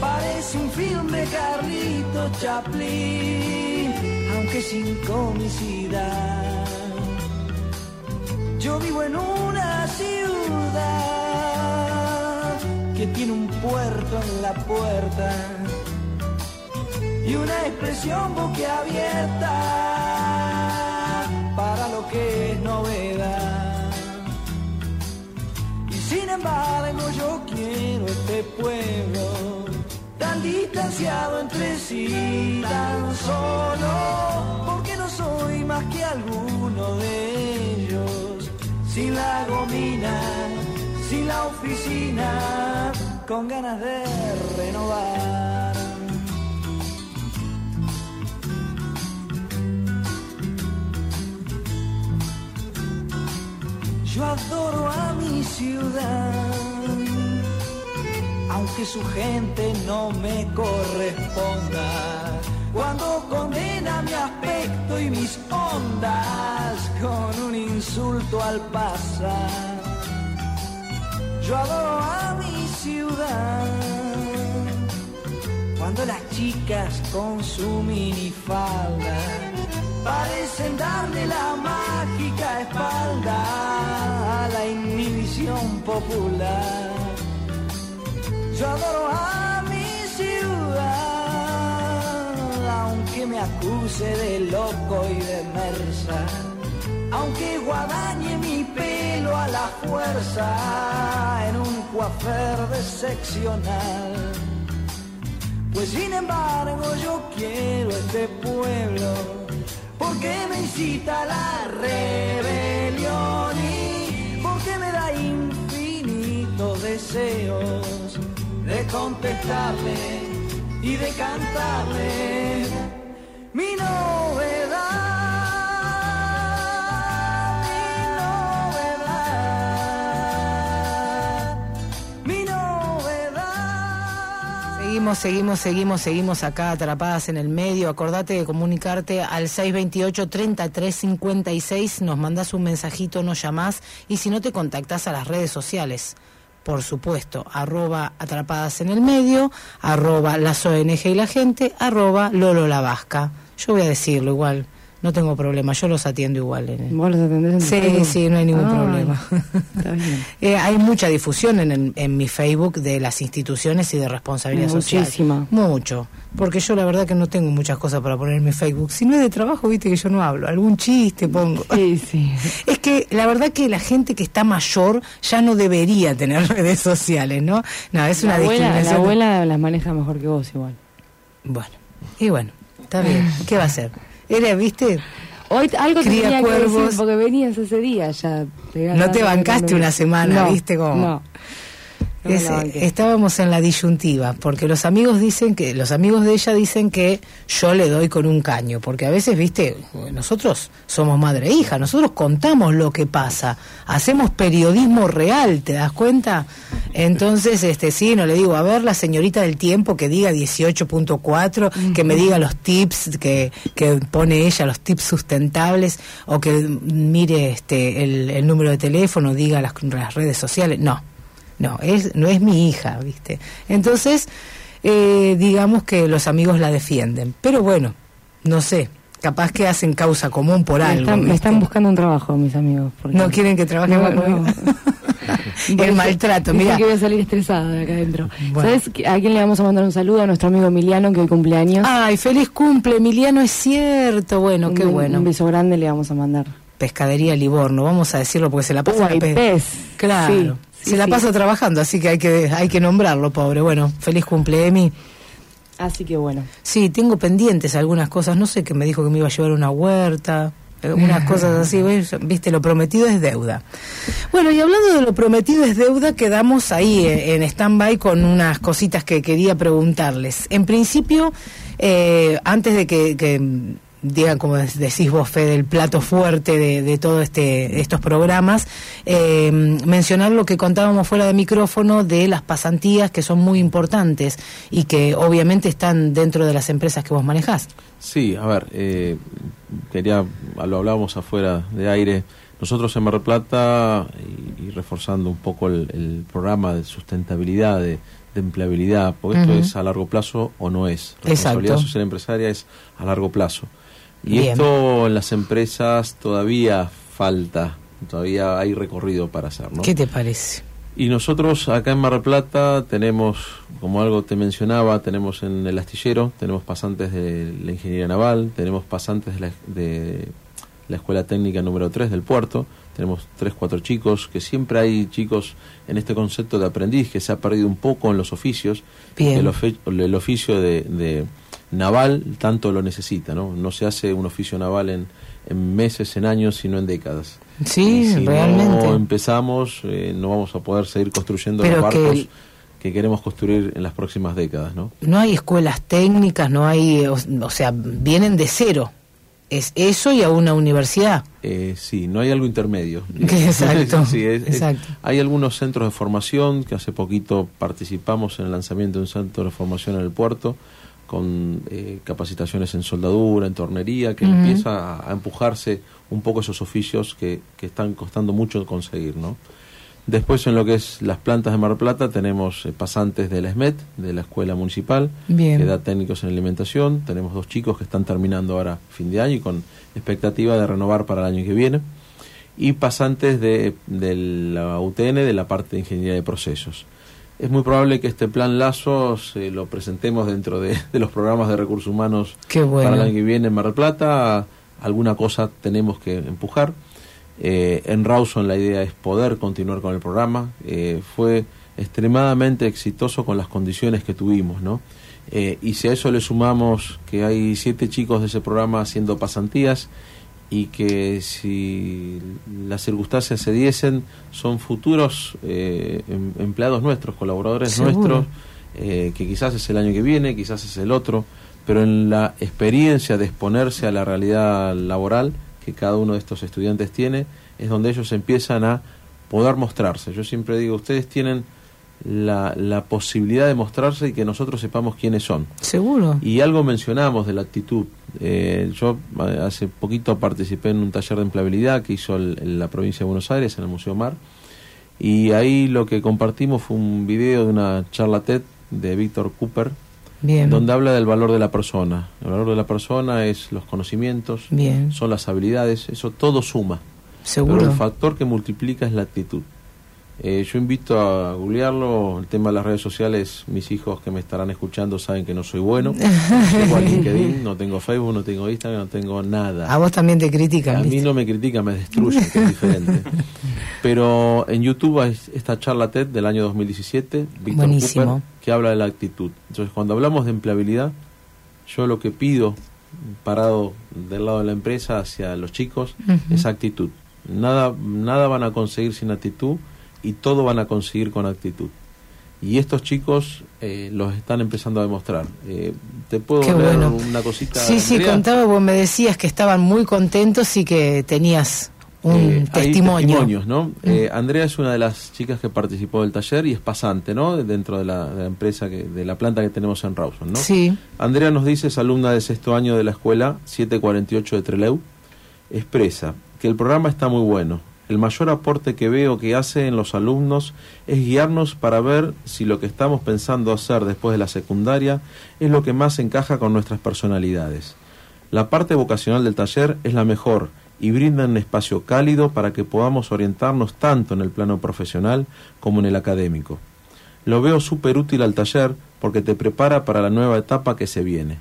Parece un film de Carlito Chaplin, aunque sin comicidad. Yo vivo en una ciudad que tiene un puerto en la puerta y una expresión boquiabierta para lo que es novedad. Y sin embargo yo quiero este pueblo tan distanciado entre sí, tan solo, porque no soy más que alguno de ellos, sin la gomina, sin la oficina, con ganas de renovar. Yo adoro a mi ciudad aunque su gente no me corresponda. Cuando condena mi aspecto y mis ondas con un insulto al pasar, yo adoro a mi ciudad. Cuando las chicas con su minifalda parecen darle la mágica espalda a la inhibición popular. Yo adoro a mi ciudad, aunque me acuse de loco y de mersa. aunque guadañe mi pelo a la fuerza en un coafer de seccional. Pues sin embargo yo quiero este pueblo porque me incita a la rebelión y porque me da infinitos deseos de contestarle y de cantarle mi novedad. Mi novedad. Seguimos, seguimos, seguimos, seguimos acá atrapadas en el medio. Acordate de comunicarte al 628-3356. Nos mandas un mensajito, nos llamás y si no te contactás a las redes sociales. Por supuesto, arroba atrapadas en el medio, arroba las ONG y la gente, arroba Lolo la Vasca. Yo voy a decirlo igual, no tengo problema, yo los atiendo igual. En el- ¿Vos los atendés en Sí, Facebook? sí, no hay ningún problema. Está bien. Eh, hay mucha difusión en, en mi Facebook de las instituciones y de responsabilidad Muchísima. social. Mucho. Porque yo la verdad que no tengo muchas cosas para poner en mi Facebook. Si no es de trabajo, viste que yo no hablo. Algún chiste pongo. Sí, sí. Es que la verdad que la gente que está mayor ya no debería tener redes sociales, ¿no? No, es la una abuela, la discriminación. abuela las maneja mejor que vos igual. Bueno, y bueno, está bien. ¿Qué va a hacer? Era, viste, Hoy algo Cría tenía que decir porque venías ese día ya. No te bancaste una semana, No, ¿viste cómo? No. No Es- estábamos en la disyuntiva, porque los amigos dicen que, los amigos de ella dicen que yo le doy con un caño, porque a veces, viste, nosotros somos madre e hija, nosotros contamos lo que pasa, hacemos periodismo real, ¿te das cuenta? Entonces, este sí, no le digo, a ver la señorita del tiempo que diga 18.4, que me diga los tips que, que pone ella, los tips sustentables, o que mire este el, el número de teléfono, diga las, las redes sociales, no. No, es, no es mi hija, ¿viste? Entonces, eh, digamos que los amigos la defienden. Pero bueno, no sé, capaz que hacen causa común por me, algo. están, me están buscando un trabajo mis amigos. porque- No quieren que trabaje No, no. El maltrato, mira. que voy a salir estresada de acá adentro. Bueno. ¿Sabes a quién le vamos a mandar un saludo? A nuestro amigo Emiliano, que hoy cumpleaños. Ay, feliz cumple, Emiliano, es cierto. Bueno, qué un, bueno. Un beso grande le vamos a mandar. Pescadería Livorno, vamos a decirlo porque se la pasa. Pe- pez. Claro. Sí, sí, se la sí. pasa trabajando, así que hay que hay que nombrarlo, pobre. Bueno, feliz cumple, Emi. Así que bueno. Sí, tengo pendientes algunas cosas. No sé que me dijo que me iba a llevar una huerta, unas cosas así. ¿ves? Viste, lo prometido es deuda. Bueno, y hablando de lo prometido es deuda, quedamos ahí eh, en stand-by con unas cositas que quería preguntarles. En principio, eh, antes de que, que, digan, como de- decís vos, Fede, el plato fuerte de, de todos este, estos programas, eh, mencionar lo que contábamos fuera de micrófono de las pasantías que son muy importantes y que obviamente están dentro de las empresas que vos manejás. Sí, a ver, eh, quería, lo hablábamos afuera de aire. Nosotros en Mar del Plata, y, y reforzando un poco el, el programa de sustentabilidad, de, de empleabilidad, porque esto es a largo plazo o no es. Exacto. Responsabilidad social empresaria es a largo plazo. Y Bien. esto en las empresas todavía falta, todavía hay recorrido para hacer, ¿no? ¿Qué te parece? Y nosotros acá en Mar del Plata tenemos, como algo te mencionaba, tenemos en el astillero, tenemos pasantes de la ingeniería naval, tenemos pasantes de la, de la escuela técnica número 3 del puerto, tenemos tres, cuatro chicos, que siempre hay chicos en este concepto de aprendiz que se ha perdido un poco en los oficios, Bien. el, el oficio de, de naval tanto lo necesita, ¿no? No se hace un oficio naval en, en meses, en años, sino en décadas. Sí, si realmente. no empezamos, eh, no vamos a poder seguir construyendo Pero los barcos que queremos construir en las próximas décadas, ¿no? No hay escuelas técnicas, no hay, o, o sea, vienen de cero. Es eso y a una universidad. Eh, sí, no hay algo intermedio. Exacto, Sí, es- es- exacto. hay algunos centros de formación que hace poquito participamos en el lanzamiento de un centro de formación en el puerto con eh, capacitaciones en soldadura, en tornería, que empieza a, a empujarse un poco esos oficios que, que están costando mucho conseguir, ¿no? Después en lo que es las plantas de Mar Plata tenemos eh, pasantes de la SMET, de la Escuela Municipal, Bien. que da técnicos en alimentación. Tenemos dos chicos que están terminando ahora fin de año y con expectativa de renovar para el año que viene. Y pasantes de, de la UTN, de la parte de Ingeniería de Procesos. Es muy probable que este plan Lazo se lo presentemos dentro de, de los programas de recursos humanos bueno. para el año que viene en Mar del Plata. alguna cosa tenemos que empujar. Eh, en Rawson la idea es poder continuar con el programa. Eh, fue extremadamente exitoso con las condiciones que tuvimos, ¿no? Eh, y si a eso le sumamos que hay siete chicos de ese programa haciendo pasantías y que si las circunstancias se diesen son futuros eh, em- empleados nuestros, colaboradores Seguro. nuestros, eh, que quizás es el año que viene, quizás es el otro, pero en la experiencia de exponerse a la realidad laboral que cada uno de estos estudiantes tiene, es donde ellos empiezan a poder mostrarse. Yo siempre digo, ustedes tienen la, la posibilidad de mostrarse y que nosotros sepamos quiénes son. Seguro. Y algo mencionamos de la actitud. Eh, yo hace poquito participé en un taller de empleabilidad que hizo el- en la provincia de Buenos Aires, en el Museo Mar, y ahí lo que compartimos fue un video de una charla TED de Víctor Cooper, Bien. donde habla del valor de la persona. El valor de la persona es los conocimientos, Bien. son las habilidades, eso todo suma. Seguro. Pero el factor que multiplica es la actitud. Eh, yo invito a googlearlo, el tema de las redes sociales, mis hijos que me estarán escuchando saben que no soy bueno. No tengo LinkedIn, no tengo Facebook, no tengo Instagram, no tengo nada. A vos también te critican. A mí no me critica, me destruye, que es diferente. Pero en YouTube hay esta charla TED del año 2017, Víctor. Cooper, que habla de la actitud. Entonces, cuando hablamos de empleabilidad, yo lo que pido, parado del lado de la empresa hacia los chicos, Ujú. es actitud. Nada, nada van a conseguir sin actitud y todo van a conseguir con actitud. Y estos chicos eh, los están empezando a demostrar. Eh, ¿Te puedo Qué leer bueno. una cosita? Sí, sí, Andrea? contaba, vos me decías que estaban muy contentos y que tenías un Eh, hay testimonio. testimonios, ¿no? Eh, Andrea es una de las chicas que participó del taller y es pasante, ¿no? Dentro de la, de la empresa, que, de la planta que tenemos en Rawson, ¿no? Sí. Andrea nos dice, es alumna de sexto año de la escuela 748 de Treleu, expresa que el programa está muy bueno. El mayor aporte que veo que hace en los alumnos es guiarnos para ver si lo que estamos pensando hacer después de la secundaria es lo que más encaja con nuestras personalidades. La parte vocacional del taller es la mejor y brinda un espacio cálido para que podamos orientarnos tanto en el plano profesional como en el académico. Lo veo súper útil al taller porque te prepara para la nueva etapa que se viene.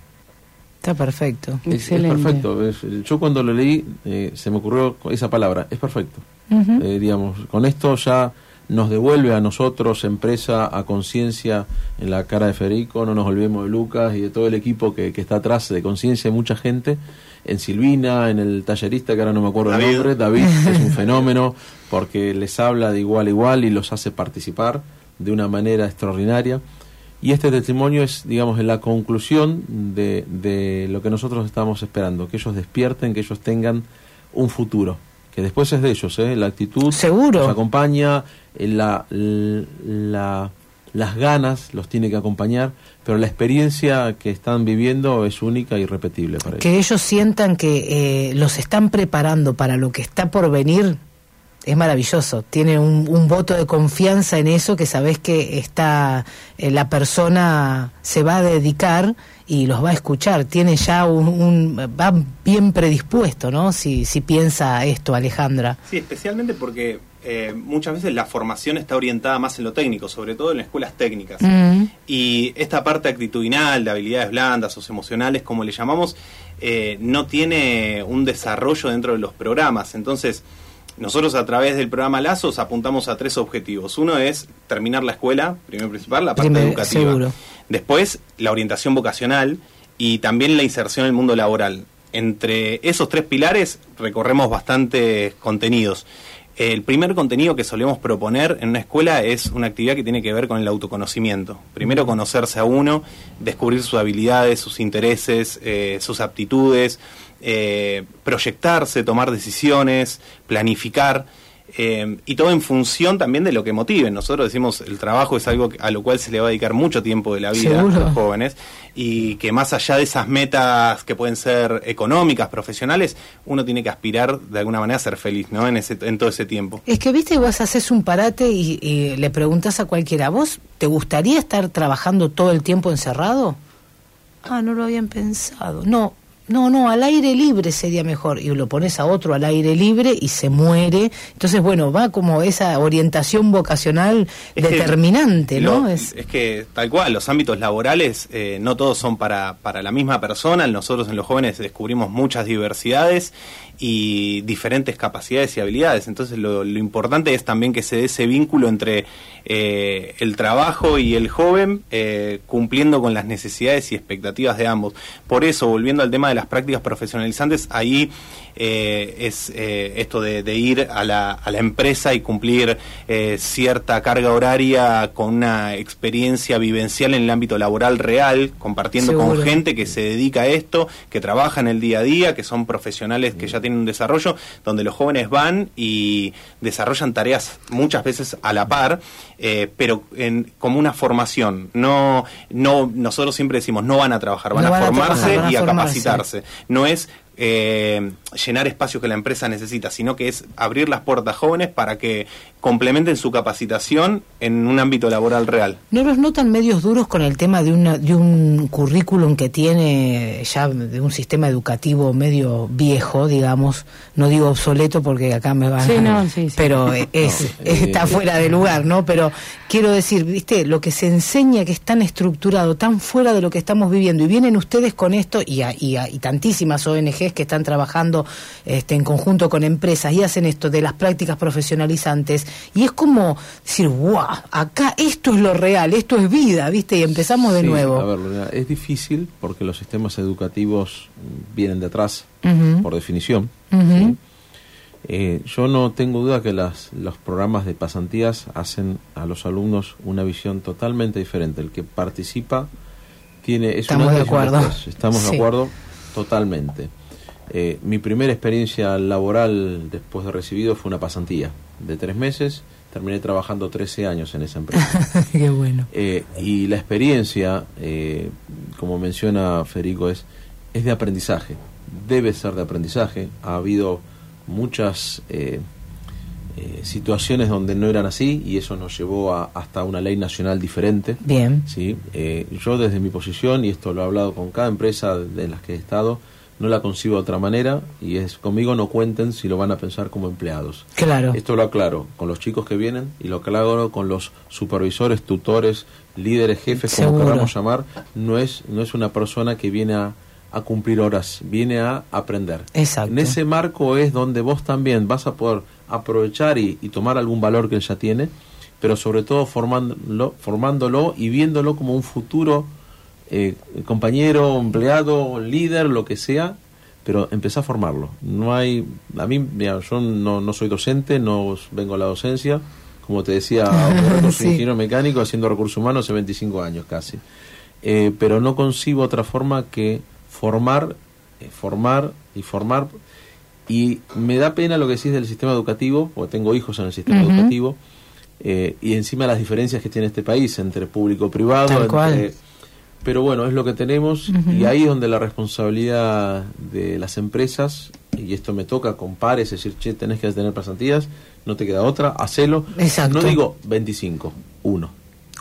Está perfecto. Es, es perfecto. Yo cuando lo leí eh, se me ocurrió esa palabra, es perfecto. Eh, digamos, con esto ya nos devuelve a nosotros, empresa, a conciencia en la cara de Federico, no nos olvidemos de Lucas y de todo el equipo que, que está atrás de conciencia, mucha gente, en Silvina, en el tallerista, que ahora no me acuerdo el David. nombre, David, es un fenómeno, porque les habla de igual a igual y los hace participar de una manera extraordinaria. Y este testimonio es, digamos, en la conclusión de, de lo que nosotros estamos esperando, que ellos despierten, que ellos tengan un futuro, que después es de ellos, ¿eh? la actitud Seguro. los acompaña, eh, la, la- las ganas los tiene que acompañar, pero la experiencia que están viviendo es única y irrepetible para ellos. Que ellos sientan que eh, los están preparando para lo que está por venir es maravilloso. Tienen un, un voto de confianza en eso que sabes que está eh, la persona se va a dedicar y los va a escuchar. Tiene ya un, un- va bien predispuesto, ¿no? Si si piensa esto, Alejandra. Sí, especialmente porque eh, muchas veces la formación está orientada más en lo técnico, sobre todo en las escuelas técnicas. Mm. Y esta parte actitudinal, de habilidades blandas o emocionales, como le llamamos, eh, no tiene un desarrollo dentro de los programas. Entonces, nosotros a través del programa Lazos apuntamos a tres objetivos. Uno es terminar la escuela, primero principal, la parte educativa. seguro. Después, la orientación vocacional y también la inserción en el mundo laboral. Entre esos tres pilares recorremos bastantes contenidos. El primer contenido que solemos proponer en una escuela es una actividad que tiene que ver con el autoconocimiento. Primero conocerse a uno, descubrir sus habilidades, sus intereses, eh, sus aptitudes, eh, proyectarse, tomar decisiones, planificar. eh, y todo en función también de lo que motive. Nosotros decimos el trabajo es algo a lo cual se le va a dedicar mucho tiempo de la vida Seguro. a los jóvenes y que más allá de esas metas que pueden ser económicas, profesionales, uno tiene que aspirar de alguna manera a ser feliz, ¿no? En ese en todo ese tiempo. Es que, viste, vos haces un parate y, y le preguntas a cualquiera, ¿vos te gustaría estar trabajando todo el tiempo encerrado? Ah, no lo habían pensado. No, No, no, al aire libre sería mejor. Y lo pones a otro al aire libre y se muere. Entonces, bueno, va como esa orientación vocacional Es que determinante, ¿no? Lo- Es, es que tal cual, los ámbitos laborales eh, no todos son para, para la misma persona. Nosotros en los jóvenes descubrimos muchas diversidades y diferentes capacidades y habilidades. Entonces lo, lo importante es también que se dé ese vínculo entre eh, el trabajo y el joven eh, cumpliendo con las necesidades y expectativas de ambos. Por eso, volviendo al tema de las prácticas profesionalizantes, ahí eh, es eh, esto de, de ir a la, a la empresa y cumplir eh, cierta carga horaria con una experiencia vivencial en el ámbito laboral real, compartiendo con gente que se dedica a esto, que trabaja en el día a día, que son profesionales que ya tienen un desarrollo, donde los jóvenes van y desarrollan tareas muchas veces a la par, pero en, como una formación. No, no, nosotros siempre decimos no van a trabajar, van No a van a formarse trabajar, van a y a formarse. capacitarse. No es eh, llenar espacios que la empresa necesita, sino que es abrir las puertas a jóvenes para que complementen su capacitación en un ámbito laboral real. ¿No los notan medios duros con el tema de, una, de un currículum que tiene ya de un sistema educativo medio viejo, digamos? No digo obsoleto porque acá me van Sí, no, sí, sí. Pero eh, es, No, eh, está fuera de lugar, ¿no? Pero quiero decir, viste, lo que se enseña que es tan estructurado, tan fuera de lo que estamos viviendo, y vienen ustedes con esto, y, a- y, a- y tantísimas ONGs que están trabajando este, en conjunto con empresas y hacen esto de las prácticas profesionalizantes, y es como decir, wow, acá esto es lo real, esto es vida, viste, y empezamos de Sí, nuevo. A ver, es difícil porque los sistemas educativos vienen de atrás, por definición. Eh, yo no tengo duda que las, los programas de pasantías hacen a los alumnos una visión totalmente diferente. El que participa tiene es Estamos de acuerdo. Estamos Sí. de acuerdo totalmente. Eh, mi primera experiencia laboral después de recibido fue una pasantía de tres meses. Terminé trabajando 13 años en esa empresa. Qué bueno. Eh, y la experiencia, eh, como menciona Federico, es, es de aprendizaje. Debe ser de aprendizaje. Ha habido muchas eh, situaciones donde no eran así y eso nos llevó a, hasta una ley nacional diferente. Bien. ¿sí? Yo desde mi posición, y esto lo he hablado con cada empresa de las que he estado, no la concibo de otra manera y es conmigo no cuenten si lo van a pensar como empleados. Claro. Esto lo aclaro con los chicos que vienen y lo aclaro con los supervisores, tutores, líderes, jefes, como Seguro. queramos llamar. No es, no es una persona que viene a, a cumplir horas, viene a aprender. Exacto. En ese marco es donde vos también vas a poder aprovechar y, y tomar algún valor que él ya tiene, pero sobre todo formándolo, formándolo y viéndolo como un futuro eh, compañero, empleado, líder, lo que sea, pero empezá a formarlo. No hay, a mí, mira, yo no, no soy docente, no vengo a la docencia, como te decía, soy Sí. ingeniero mecánico haciendo recursos humanos hace 25 años casi. Eh, pero no concibo otra forma que formar, eh, formar y formar. Y me da pena lo que decís del sistema educativo, porque tengo hijos en el sistema educativo, eh, y encima las diferencias que tiene este país entre público-privado. Entre-. Pero bueno, es lo que tenemos y ahí es donde la responsabilidad de las empresas, y esto me toca con pares, es decir, che, tenés que tener pasantías, no te queda otra, hacelo. Exacto. No digo 25, uno.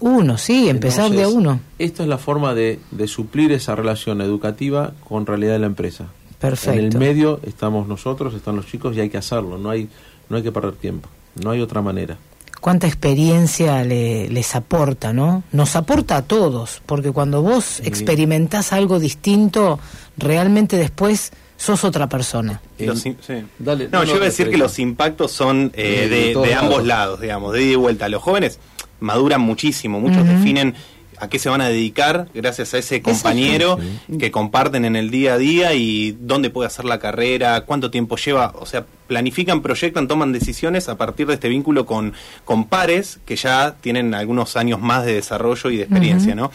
Uno, sí, empezar de uno. Esto es la forma de, de suplir esa relación educativa con realidad de la empresa. Perfecto. En el medio estamos nosotros, están los chicos y hay que hacerlo, no hay, no hay que perder tiempo, no hay otra manera. Cuánta experiencia le- les aporta, ¿no? Nos aporta a todos, porque cuando vos experimentás algo distinto, realmente después sos otra persona. Los im- sí. Dale, no, no, yo iba a decir que los impactos son De- eh, de de, todos de ambos lados. lados, digamos, de ida y vuelta. Los jóvenes maduran muchísimo, muchos definen a qué se van a dedicar gracias a ese compañero que comparten en el día a día y dónde puede hacer la carrera, cuánto tiempo lleva, o sea, planifican, proyectan, toman decisiones a partir de este vínculo con, con pares que ya tienen algunos años más de desarrollo y de experiencia. ¿no?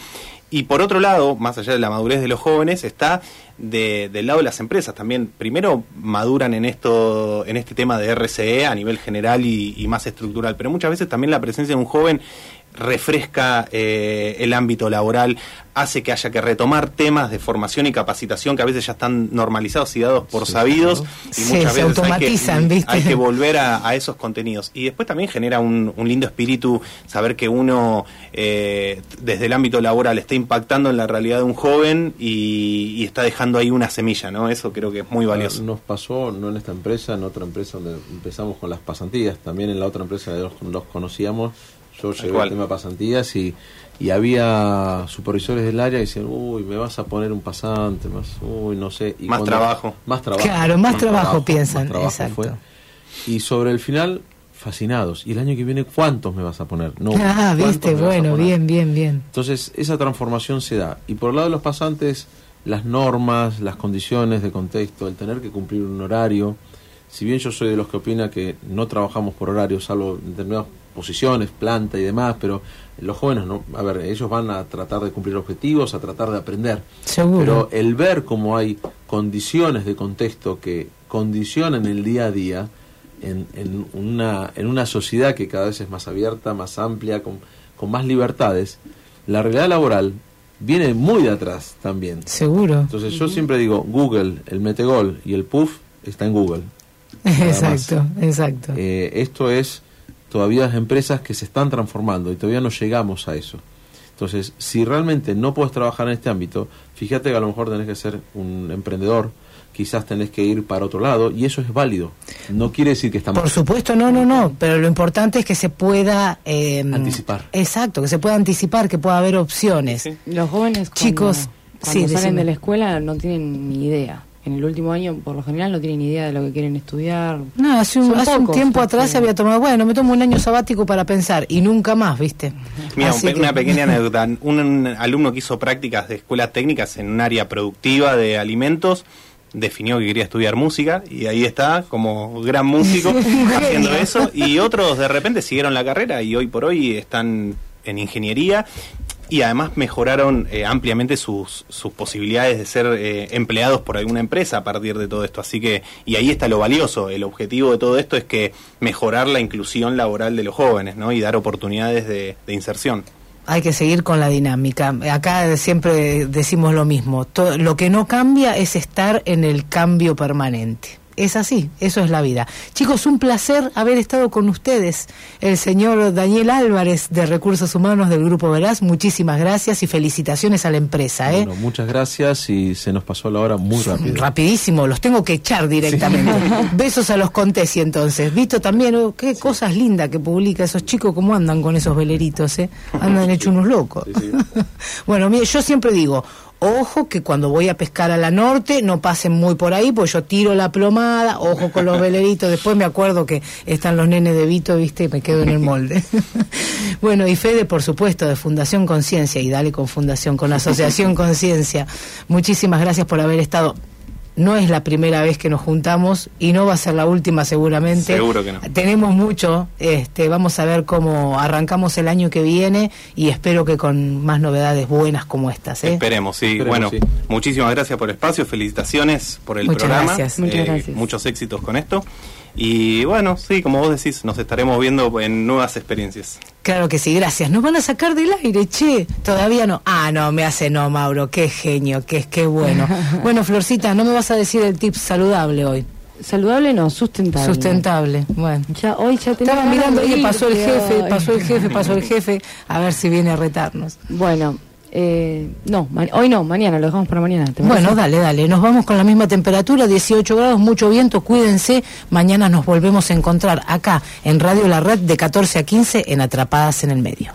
Y por otro lado, más allá de la madurez de los jóvenes, está de- del lado de las empresas también. Primero maduran en esto, en este tema de RCE a nivel general y, y más estructural, pero muchas veces también la presencia de un joven refresca eh, el ámbito laboral, hace que haya que retomar temas de formación y capacitación que a veces ya están normalizados y dados por sabidos y Sí, muchas se veces hay que, hay que volver a, a esos contenidos. Y después también genera un, un lindo espíritu saber que uno eh, desde el ámbito laboral está impactando en la realidad de un joven y, y está dejando ahí una semilla, ¿no? Eso creo que es muy valioso. Nos pasó, no en esta empresa, en otra empresa donde empezamos con las pasantías, también en la otra empresa los, los conocíamos, yo cual. el tema pasantías y, y había supervisores del área que decían, uy, me vas a poner un pasante, más, uy, no sé. Y Más trabajo. Más trabajo. Claro, más trabajo piensan, más trabajo exacto. fue. Y sobre el final, fascinados. ¿Y el año que viene cuántos me vas a poner? No, ah, ¿cuántos viste, bueno, bien, bien, bien. Entonces, esa transformación se da. Y por el lado de los pasantes, las normas, las condiciones de contexto, el tener que cumplir un horario. Si bien yo soy de los que opina que no trabajamos por horario, salvo en determinadas posiciones, planta y demás, pero los jóvenes, no, a ver, ellos van a tratar de cumplir objetivos, a tratar de aprender. Seguro. Pero el ver cómo hay condiciones de contexto que condicionan el día a día en, en una, en una sociedad que cada vez es más abierta, más amplia, con, con más libertades, la realidad laboral viene muy de atrás también. Seguro. Entonces yo siempre digo, Google, el metegol y el puff está en Google. Exacto, exacto. Eh, esto es todavía las empresas que se están transformando y todavía no llegamos a eso. Entonces, si realmente no puedes trabajar en este ámbito, fíjate que a lo mejor tenés que ser un emprendedor, quizás tenés que ir para otro lado y eso es válido. No quiere decir que está mal. Por supuesto, no, no, no, pero lo importante es que se pueda... eh, Anticipar. Exacto, que se pueda anticipar, que pueda haber opciones. Los jóvenes cuando, Chicos, cuando sí, salen decime. de la escuela no tienen ni idea. En el último año, por lo general, no tienen ni idea de lo que quieren estudiar. No, hace un, hace un tiempo atrás que- se había tomado, bueno, me tomo un año sabático para pensar y nunca más, ¿viste? Mira, un que- una pequeña anécdota. Un, un alumno que hizo prácticas de escuelas técnicas en un área productiva de alimentos definió que quería estudiar música y ahí está como gran músico haciendo eso y otros de repente siguieron la carrera y hoy por hoy están en ingeniería y además mejoraron eh, ampliamente sus, sus posibilidades de ser eh, empleados por alguna empresa a partir de todo esto. Así que, y ahí está lo valioso. El objetivo de todo esto es que mejorar la inclusión laboral de los jóvenes, ¿no? Y dar oportunidades de, inserción. Hay que seguir con la dinámica. Acá siempre decimos lo mismo. Lo que no cambia es estar en el cambio permanente. Es así, eso es la vida. Chicos, un placer haber estado con ustedes. El señor Daniel Álvarez de Recursos Humanos del Grupo Verás, muchísimas gracias y felicitaciones a la empresa. ¿eh? Bueno, muchas gracias y se nos pasó la hora muy rápido. Rapidísimo, los tengo que echar directamente. Besos a los Contesi entonces. Vito también, oh, qué cosas lindas que publica esos chicos, cómo andan con esos veleritos, ¿eh? Andan hechos unos locos. bueno, mire, yo siempre digo, ojo que cuando voy a pescar a la norte no pasen muy por ahí, pues yo tiro la plomada, ojo con los veleritos, después me acuerdo que están los nenes de Vito, viste, y me quedo en el molde. bueno, y Fede, por supuesto, de Fundación Conciencia, y dale con Fundación, con Asociación Conciencia. Muchísimas gracias por haber estado. No es la primera vez que nos juntamos y no va a ser la última seguramente. Seguro que no. Tenemos mucho, este, vamos a ver cómo arrancamos el año que viene y espero que con más novedades buenas como estas. ¿eh? Esperemos, sí. Esperemos, bueno, sí. muchísimas gracias por el espacio, felicitaciones por el Muchas programa. gracias. Muchas Eh, gracias. Muchos éxitos con esto. Y bueno, sí, como vos decís, nos estaremos viendo en nuevas experiencias. Claro que sí, gracias. Nos van a sacar del aire, che. Todavía no. Ah, no, me hace no, Mauro. Qué genio, qué, qué bueno. bueno, Florcita, no me vas a decir el tip saludable hoy. Saludable no, sustentable. Sustentable. Bueno. Ya, hoy ya Estaba mirando, oye, pasó el jefe, pasó el jefe, pasó el jefe. A ver si viene a retarnos. Bueno, eh, no, hoy no, mañana, lo dejamos para mañana. Bueno, dale, dale. Nos vamos con la misma temperatura, 18 grados, mucho viento, cuídense. Mañana nos volvemos a encontrar acá en Radio La Red de 14 a 15 en Atrapadas en el Medio.